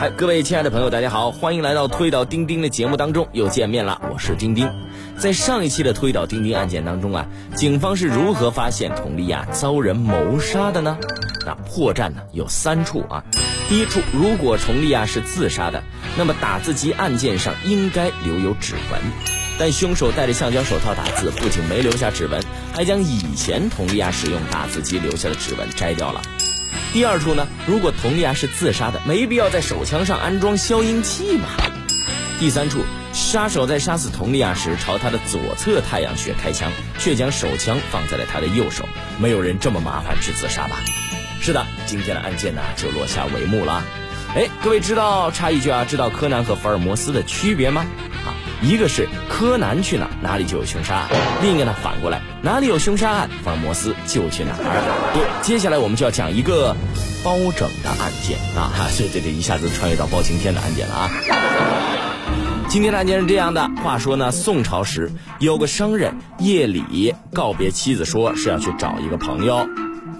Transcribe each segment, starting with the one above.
嗨，各位亲爱的朋友，大家好，欢迎来到推倒钉钉的节目当中，又见面了，我是钉钉。在上一期的推倒钉钉案件当中啊，警方是如何发现佟丽娅遭人谋杀的呢？那破绽呢有三处啊。第一处，如果佟丽娅是自杀的，那么打字机按键上应该留有指纹，但凶手戴着橡胶手套打字，不仅没留下指纹，还将以前佟丽娅使用打字机留下的指纹摘掉了。第二处呢，如果佟丽娅是自杀的，没必要在手枪上安装消音器嘛。第三处，杀手在杀死佟丽娅时朝她的左侧太阳穴开枪，却将手枪放在了她的右手，没有人这么麻烦去自杀吧？是的，今天的案件呢就落下帷幕了。哎，各位知道插一句啊，知道柯南和福尔摩斯的区别吗？啊，一个是柯南去哪哪里就有凶杀案，另一个呢反过来哪里有凶杀案，福尔摩斯就去哪儿。对，接下来我们就要讲一个包拯的案件啊，这这这一下子穿越到包青天的案件了啊。今天的案件是这样的，话说呢，宋朝时有个商人夜里告别妻子，说是要去找一个朋友。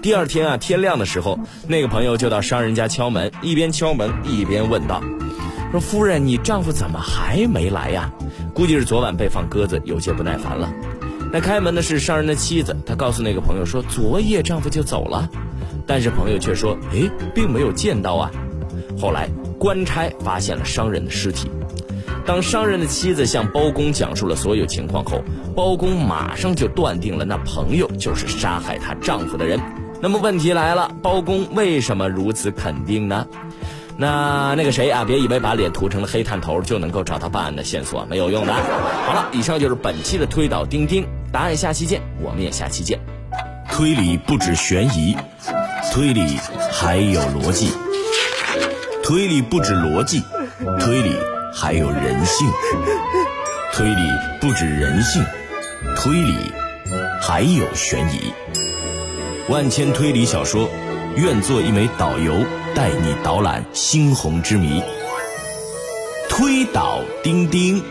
第二天啊，天亮的时候，那个朋友就到商人家敲门，一边敲门一边问道：“说夫人，你丈夫怎么还没来呀？估计是昨晚被放鸽子，有些不耐烦了。”那开门的是商人的妻子，她告诉那个朋友说：“昨夜丈夫就走了。”但是朋友却说：“诶，并没有见到啊。”后来官差发现了商人的尸体。当商人的妻子向包公讲述了所有情况后，包公马上就断定了那朋友就是杀害她丈夫的人。那么问题来了，包公为什么如此肯定呢？那那个谁啊，别以为把脸涂成了黑炭头就能够找到办案的线索，没有用的。好了，以上就是本期的推导钉钉，答案下期见，我们也下期见。推理不止悬疑，推理还有逻辑；推理不止逻辑，推理还有人性；推理不止人性，推理还有悬疑。万千推理小说，愿做一枚导游，带你导览猩红之谜。推倒钉钉。